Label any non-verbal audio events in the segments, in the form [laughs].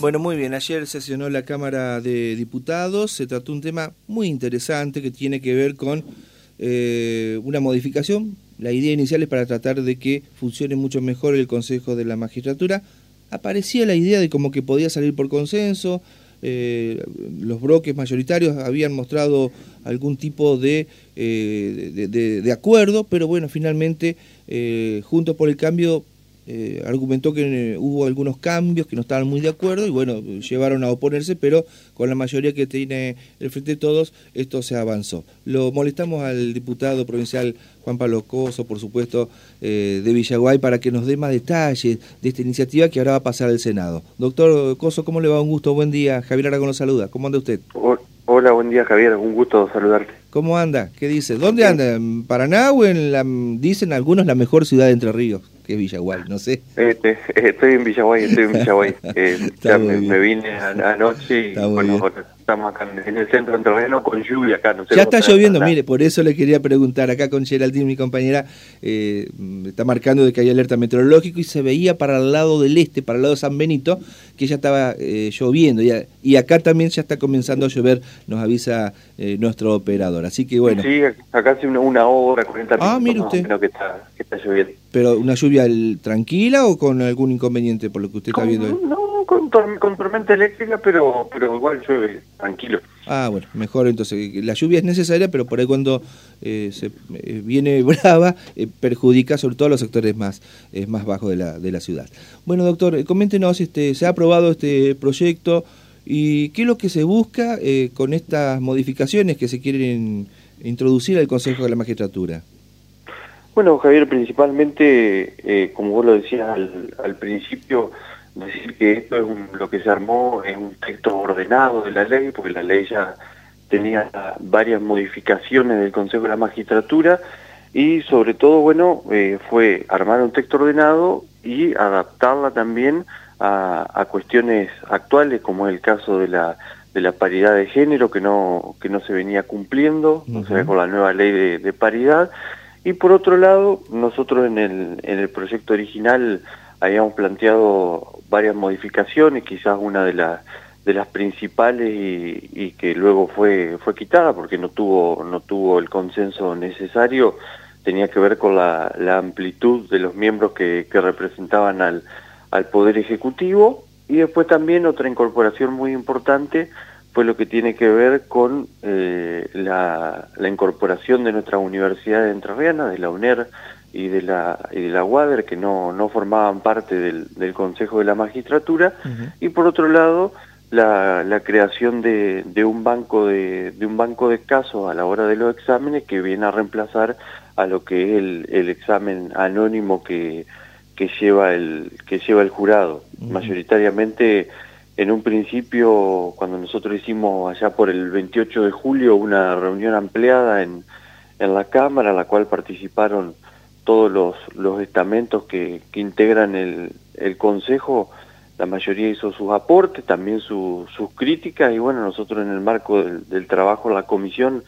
Bueno, muy bien. Ayer sesionó la Cámara de Diputados. Se trató un tema muy interesante que tiene que ver con eh, una modificación. La idea inicial es para tratar de que funcione mucho mejor el Consejo de la Magistratura. Aparecía la idea de como que podía salir por consenso. Eh, los bloques mayoritarios habían mostrado algún tipo de, eh, de, acuerdo, pero bueno, finalmente, Juntos por el Cambio eh, argumentó que eh, hubo algunos cambios que no estaban muy de acuerdo y bueno, llevaron a oponerse, pero con la mayoría que tiene el Frente de Todos, esto se avanzó. Lo molestamos al diputado provincial Juan Pablo Coso, por supuesto, eh, de Villaguay, para que nos dé más detalles de esta iniciativa que ahora va a pasar al Senado. Doctor Coso, ¿cómo le va? Un gusto, buen día. Javier Aragón lo saluda. ¿Cómo anda usted? Hola, buen día Javier, un gusto saludarte. ¿Cómo anda? ¿Qué dice? ¿Dónde anda? ¿En Paraná o en la, dicen algunos, la mejor ciudad de Entre Ríos? Que es Villaguay, no sé. Este, estoy en Villaguay, estoy en Villaguay. [laughs] Eh, me, vine anoche y bueno, estamos acá en el centro entrerriano con lluvia acá. No sé ya está lloviendo, mire, por eso le quería preguntar acá con Geraldine, mi compañera, eh, está marcando de que hay alerta meteorológico y se veía para el lado del este, para el lado de San Benito, que ya estaba eh, lloviendo y, y, acá también ya está comenzando a llover, nos avisa eh, nuestro operador. Así que bueno. Sí, acá hace una, hora, 40 minutos. Ah, mire usted. Que está, que está lloviendo. ¿Pero una lluvia tranquila o con algún inconveniente por lo que usted está viendo? No, con, tormenta eléctrica, pero, pero igual llueve tranquilo. Ah, bueno, mejor entonces. La lluvia es necesaria, pero por ahí cuando eh, se eh, viene [laughs] brava, eh, perjudica sobre todo a los sectores más, más bajos de la, de la ciudad. Bueno, doctor, coméntenos, este, ¿se ha aprobado este proyecto y qué es lo que se busca con estas modificaciones que se quieren introducir al Consejo de la Magistratura? Bueno, Javier, principalmente, eh, como vos lo decías al, principio, decir que esto es lo que se armó es un texto ordenado de la ley, porque la ley ya tenía varias modificaciones del Consejo de la Magistratura y sobre todo, bueno, eh, fue armar un texto ordenado y adaptarla también a, cuestiones actuales, como es el caso de la de la paridad de género que no que no se venía cumpliendo, no se ve con la nueva ley de paridad. Y por otro lado, nosotros en el, en el proyecto original habíamos planteado varias modificaciones, quizás una de, las de las principales y, que luego fue, fue quitada porque no tuvo, no tuvo el consenso necesario, tenía que ver con la, amplitud de los miembros que, representaban al, al Poder Ejecutivo. Y después también otra incorporación muy importante fue lo que tiene que ver con eh, la, incorporación de nuestra universidad de entrerriana, de la UNER y de la, y de la UADER, que no, no formaban parte del, del Consejo de la Magistratura, y por otro lado, la, la creación de, de, un banco de, de un banco de casos a la hora de los exámenes que viene a reemplazar a lo que es el, el examen anónimo que, que lleva el que lleva el jurado. Mayoritariamente en un principio, cuando nosotros hicimos allá por el 28 de julio una reunión ampliada en, en la Cámara, en la cual participaron todos los, los estamentos que, que integran el, el Consejo, la mayoría hizo sus aportes, también sus críticas, y bueno, nosotros en el marco del, del trabajo la comisión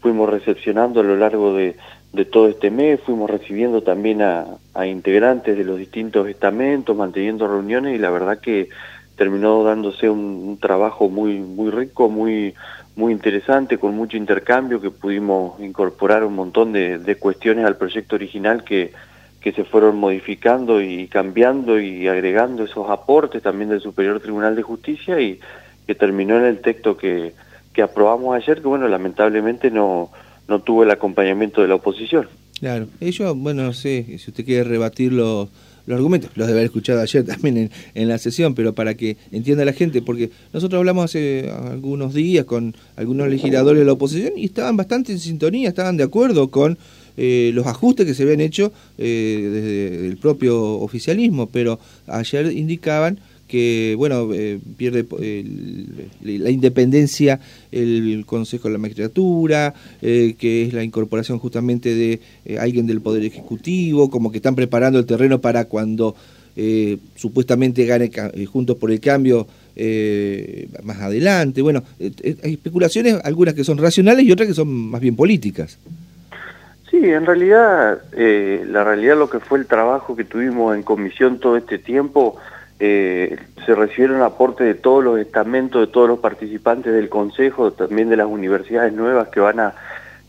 fuimos recepcionando a lo largo de, de todo este mes, fuimos recibiendo también a integrantes de los distintos estamentos, manteniendo reuniones, y la verdad que terminó dándose un, trabajo muy muy rico, muy muy interesante, con mucho intercambio, que pudimos incorporar un montón de, de cuestiones al proyecto original que, que se fueron modificando y cambiando y agregando esos aportes también del Superior Tribunal de Justicia y que terminó en el texto que, que aprobamos ayer, que bueno, lamentablemente no, no tuvo el acompañamiento de la oposición. Claro, ellos, bueno, no sé si usted quiere rebatirlo los argumentos, los de haber escuchado ayer [laughs] también en, la sesión, pero para que entienda la gente, porque nosotros hablamos hace algunos días con algunos legisladores de la oposición y estaban bastante en sintonía, estaban de acuerdo con eh, los ajustes que se habían hecho eh, desde el propio oficialismo, pero ayer indicaban que bueno eh, pierde la independencia el Consejo de la Magistratura, eh, que es la incorporación justamente de eh, alguien del Poder Ejecutivo, como que están preparando el terreno para cuando supuestamente gane Juntos por el Cambio más adelante. Bueno, hay especulaciones, algunas que son racionales y otras que son más bien políticas. Sí, en realidad, la realidad lo que fue el trabajo que tuvimos en comisión todo este tiempo eh, se recibieron aportes de todos los estamentos, de todos los participantes del Consejo, también de las universidades nuevas que van a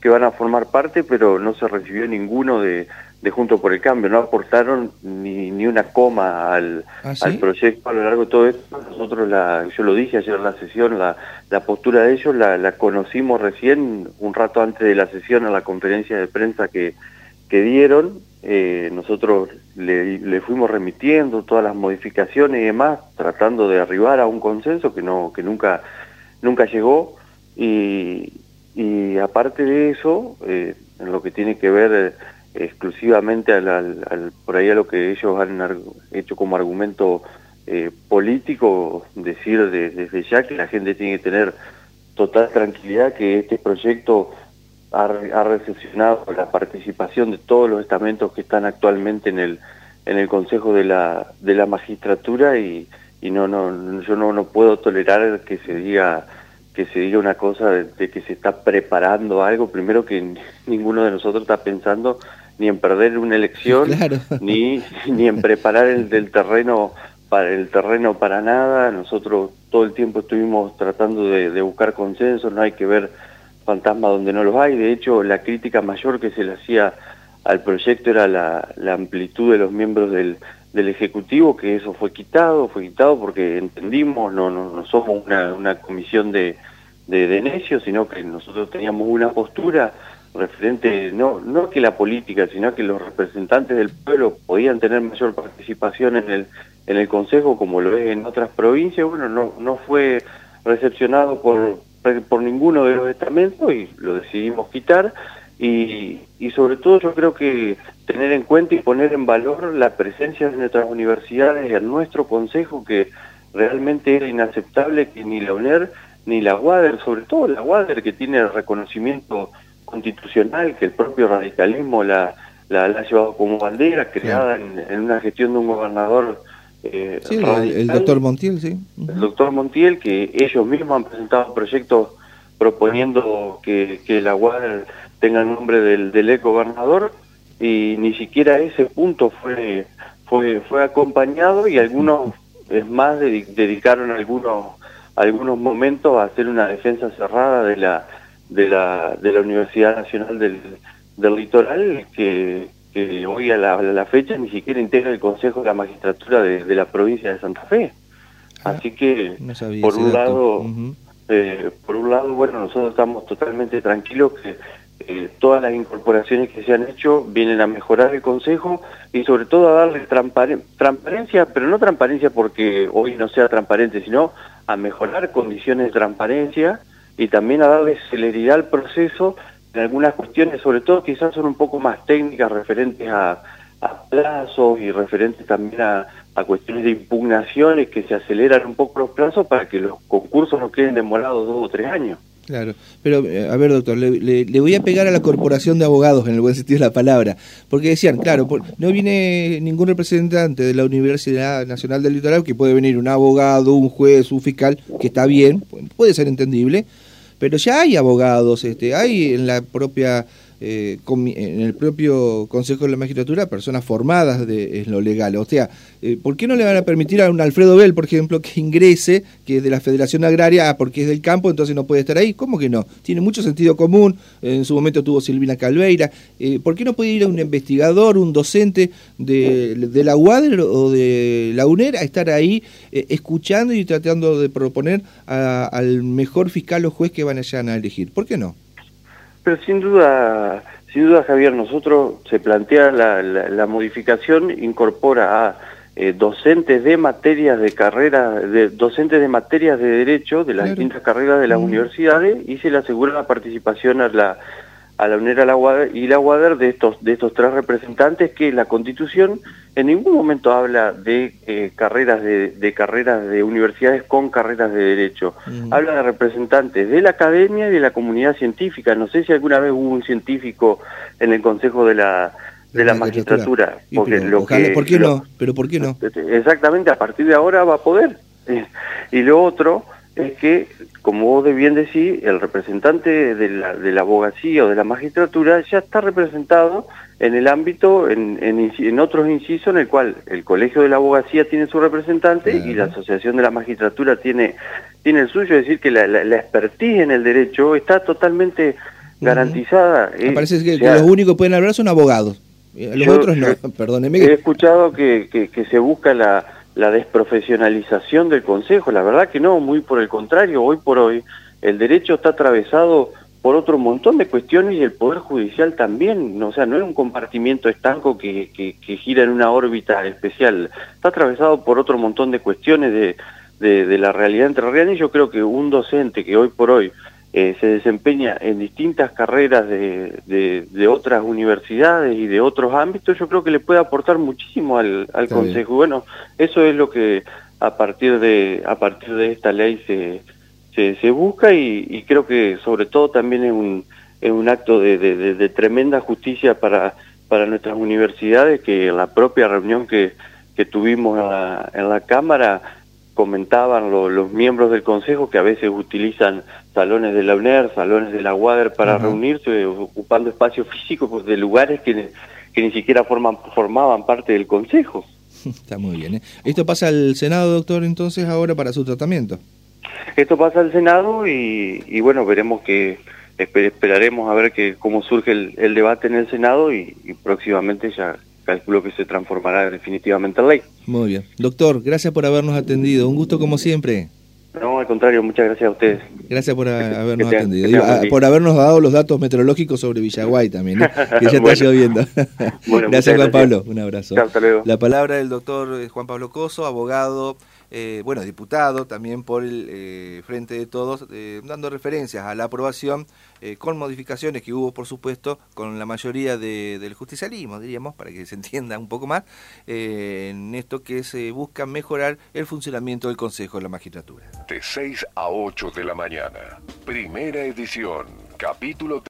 que van a formar parte, pero no se recibió ninguno de, de Junto por el Cambio, no aportaron ni, ni una coma al, ¿Ah, al proyecto a lo largo de todo esto. Nosotros, la, yo lo dije ayer en la sesión, la, la postura de ellos la, la, conocimos recién, un rato antes de la sesión, a la conferencia de prensa que, que dieron. Eh, nosotros le, fuimos remitiendo todas las modificaciones y demás, tratando de arribar a un consenso que, no, que nunca, nunca llegó. Y, y aparte de eso, eh, en lo que tiene que ver exclusivamente al, por ahí a lo que ellos han hecho como argumento eh, político, decir desde ya que la gente tiene que tener total tranquilidad que este proyecto ha, recepcionado la participación de todos los estamentos que están actualmente en el en el Consejo de la de la Magistratura y, y no no yo no no puedo tolerar que se diga que se diga una cosa de que se está preparando algo primero que ninguno de nosotros está pensando ni en perder una elección, ni, ni en preparar el del terreno para el terreno para nada. Nosotros todo el tiempo estuvimos tratando de, buscar consenso, no hay que ver fantasmas donde no los hay. De hecho, la crítica mayor que se le hacía al proyecto era la, la amplitud de los miembros del, del Ejecutivo, que eso fue quitado, fue quitado porque entendimos, no, no, no somos una, comisión de, de, de necios, sino que nosotros teníamos una postura referente, no, no que la política, sino que los representantes del pueblo podían tener mayor participación en el, en el Consejo, como lo es en otras provincias, bueno, no, no fue recepcionado por, por ninguno de los estamentos y lo decidimos quitar. Y, y sobre todo yo creo que tener en cuenta y poner en valor la presencia de nuestras universidades en nuestro Consejo, que realmente era inaceptable que ni la UNER ni la UADER, sobre todo la UADER que tiene el reconocimiento constitucional que el propio radicalismo la, la, ha llevado como bandera, creada en, una gestión de un gobernador eh, sí, el, doctor Montiel, sí. El doctor Montiel, que ellos mismos han presentado proyectos proponiendo que, que la tenga el nombre del, del ex gobernador y ni siquiera ese punto fue fue fue acompañado y algunos es más dedicaron algunos algunos momentos a hacer una defensa cerrada de la de la, de la Universidad Nacional del, del Litoral, que, que hoy a la, fecha ni siquiera integra el Consejo de la Magistratura de, la provincia de Santa Fe. Ah, Así que, por un lado, eh, por un lado, bueno, nosotros estamos totalmente tranquilos que eh, todas las incorporaciones que se han hecho vienen a mejorar el Consejo y sobre todo a darle transparencia, pero no transparencia porque hoy no sea transparente, sino a mejorar condiciones de transparencia y también a darle celeridad al proceso en algunas cuestiones, sobre todo quizás son un poco más técnicas referentes a, plazos y referentes también a, a, cuestiones de impugnaciones que se aceleran un poco los plazos para que los concursos no queden demorados dos o tres años. Claro, pero eh, a ver doctor, le, le, voy a pegar a la corporación de abogados en el buen sentido de la palabra, porque decían, claro, no viene ningún representante de la Universidad Nacional del Litoral, que puede venir un abogado, un juez, un fiscal, que está bien, puede ser entendible, pero ya hay abogados, este, hay en la propia eh, en el propio Consejo de la Magistratura personas formadas de, en lo legal. O sea, eh, ¿por qué no le van a permitir a un Alfredo Bell, por ejemplo, que ingrese, que es de la Federación Agraria, ah, porque es del campo, entonces no puede estar ahí? ¿Cómo que no? Tiene mucho sentido común. En su momento tuvo Silvina Calveira. Eh, ¿Por qué no puede ir a un investigador, un docente de, la UADER o de la UNER a estar ahí escuchando y tratando de proponer al mejor fiscal o juez que van a elegir? ¿Por qué no? Pero sin duda, sin duda Javier, nosotros se plantea la, la, modificación, incorpora a eh, docentes de materias de carrera, de docentes de materias de derecho de las distintas carreras de las universidades y se le asegura la participación a la a la UNER la y la UADER de estos, de estos tres representantes que la Constitución en ningún momento habla de eh, carreras de, de, carreras de universidades con carreras de derecho. Habla de representantes de la academia y de la comunidad científica. No sé si alguna vez hubo un científico en el Consejo de la de la, magistratura. Porque lo que, ¿Por qué no? Pero ¿por qué no? Exactamente, a partir de ahora va a poder. [laughs] Y lo otro es que, como vos de bien decís, el representante de la, de la abogacía o de la magistratura ya está representado en el ámbito, en, en, otros incisos en el cual el Colegio de la Abogacía tiene su representante y la Asociación de la Magistratura tiene, tiene el suyo, es decir, que la, la, expertise en el derecho está totalmente garantizada. Me parece que, los únicos que pueden hablar son abogados. Los otros no, [laughs] perdóneme. He escuchado que, que, se busca la, la, desprofesionalización del Consejo, la verdad que no, muy por el contrario, hoy por hoy el derecho está atravesado por otro montón de cuestiones y el Poder Judicial también, o sea, no es un compartimiento estanco que, gira en una órbita especial, está atravesado por otro montón de cuestiones de la realidad entrerriana y yo creo que un docente que hoy por hoy eh, se desempeña en distintas carreras de, de, otras universidades y de otros ámbitos, yo creo que le puede aportar muchísimo al, al Consejo. Bueno, eso es lo que a partir de, a partir de esta ley se, se, busca y, creo que sobre todo también es un, es un acto de, de, tremenda justicia para, para nuestras universidades, que en la propia reunión que, que tuvimos en la Cámara comentaban los miembros del Consejo que a veces utilizan salones de la UNER, salones de la UADER para reunirse, ocupando espacios físicos pues, de lugares que, que ni siquiera forman, formaban parte del Consejo. [laughs] Está muy bien. ¿eh? ¿Esto pasa al Senado, doctor, entonces, ahora para su tratamiento? Esto pasa al Senado y, y bueno, veremos que esperaremos a ver que cómo surge el, debate en el Senado y, y próximamente ya calculo que se transformará definitivamente en ley. Muy bien. Doctor, gracias por habernos atendido. Un gusto como siempre. No, al contrario, muchas gracias a ustedes. Gracias por habernos atendido. Ah, por habernos dado los datos meteorológicos sobre Villaguay también, ¿eh? [laughs] que ya está lloviendo. [laughs] gracias, Juan Pablo. Un abrazo. La palabra del doctor eh, Juan Pablo Coso, abogado eh, bueno, diputado también por el eh, Frente de Todos, eh, dando referencias a la aprobación con modificaciones que hubo, por supuesto, con la mayoría del justicialismo, diríamos, para que se [laughs] entienda un poco más, en esto que se busca mejorar el funcionamiento del Consejo de la Magistratura. De 6 a 8 de la mañana, primera edición, capítulo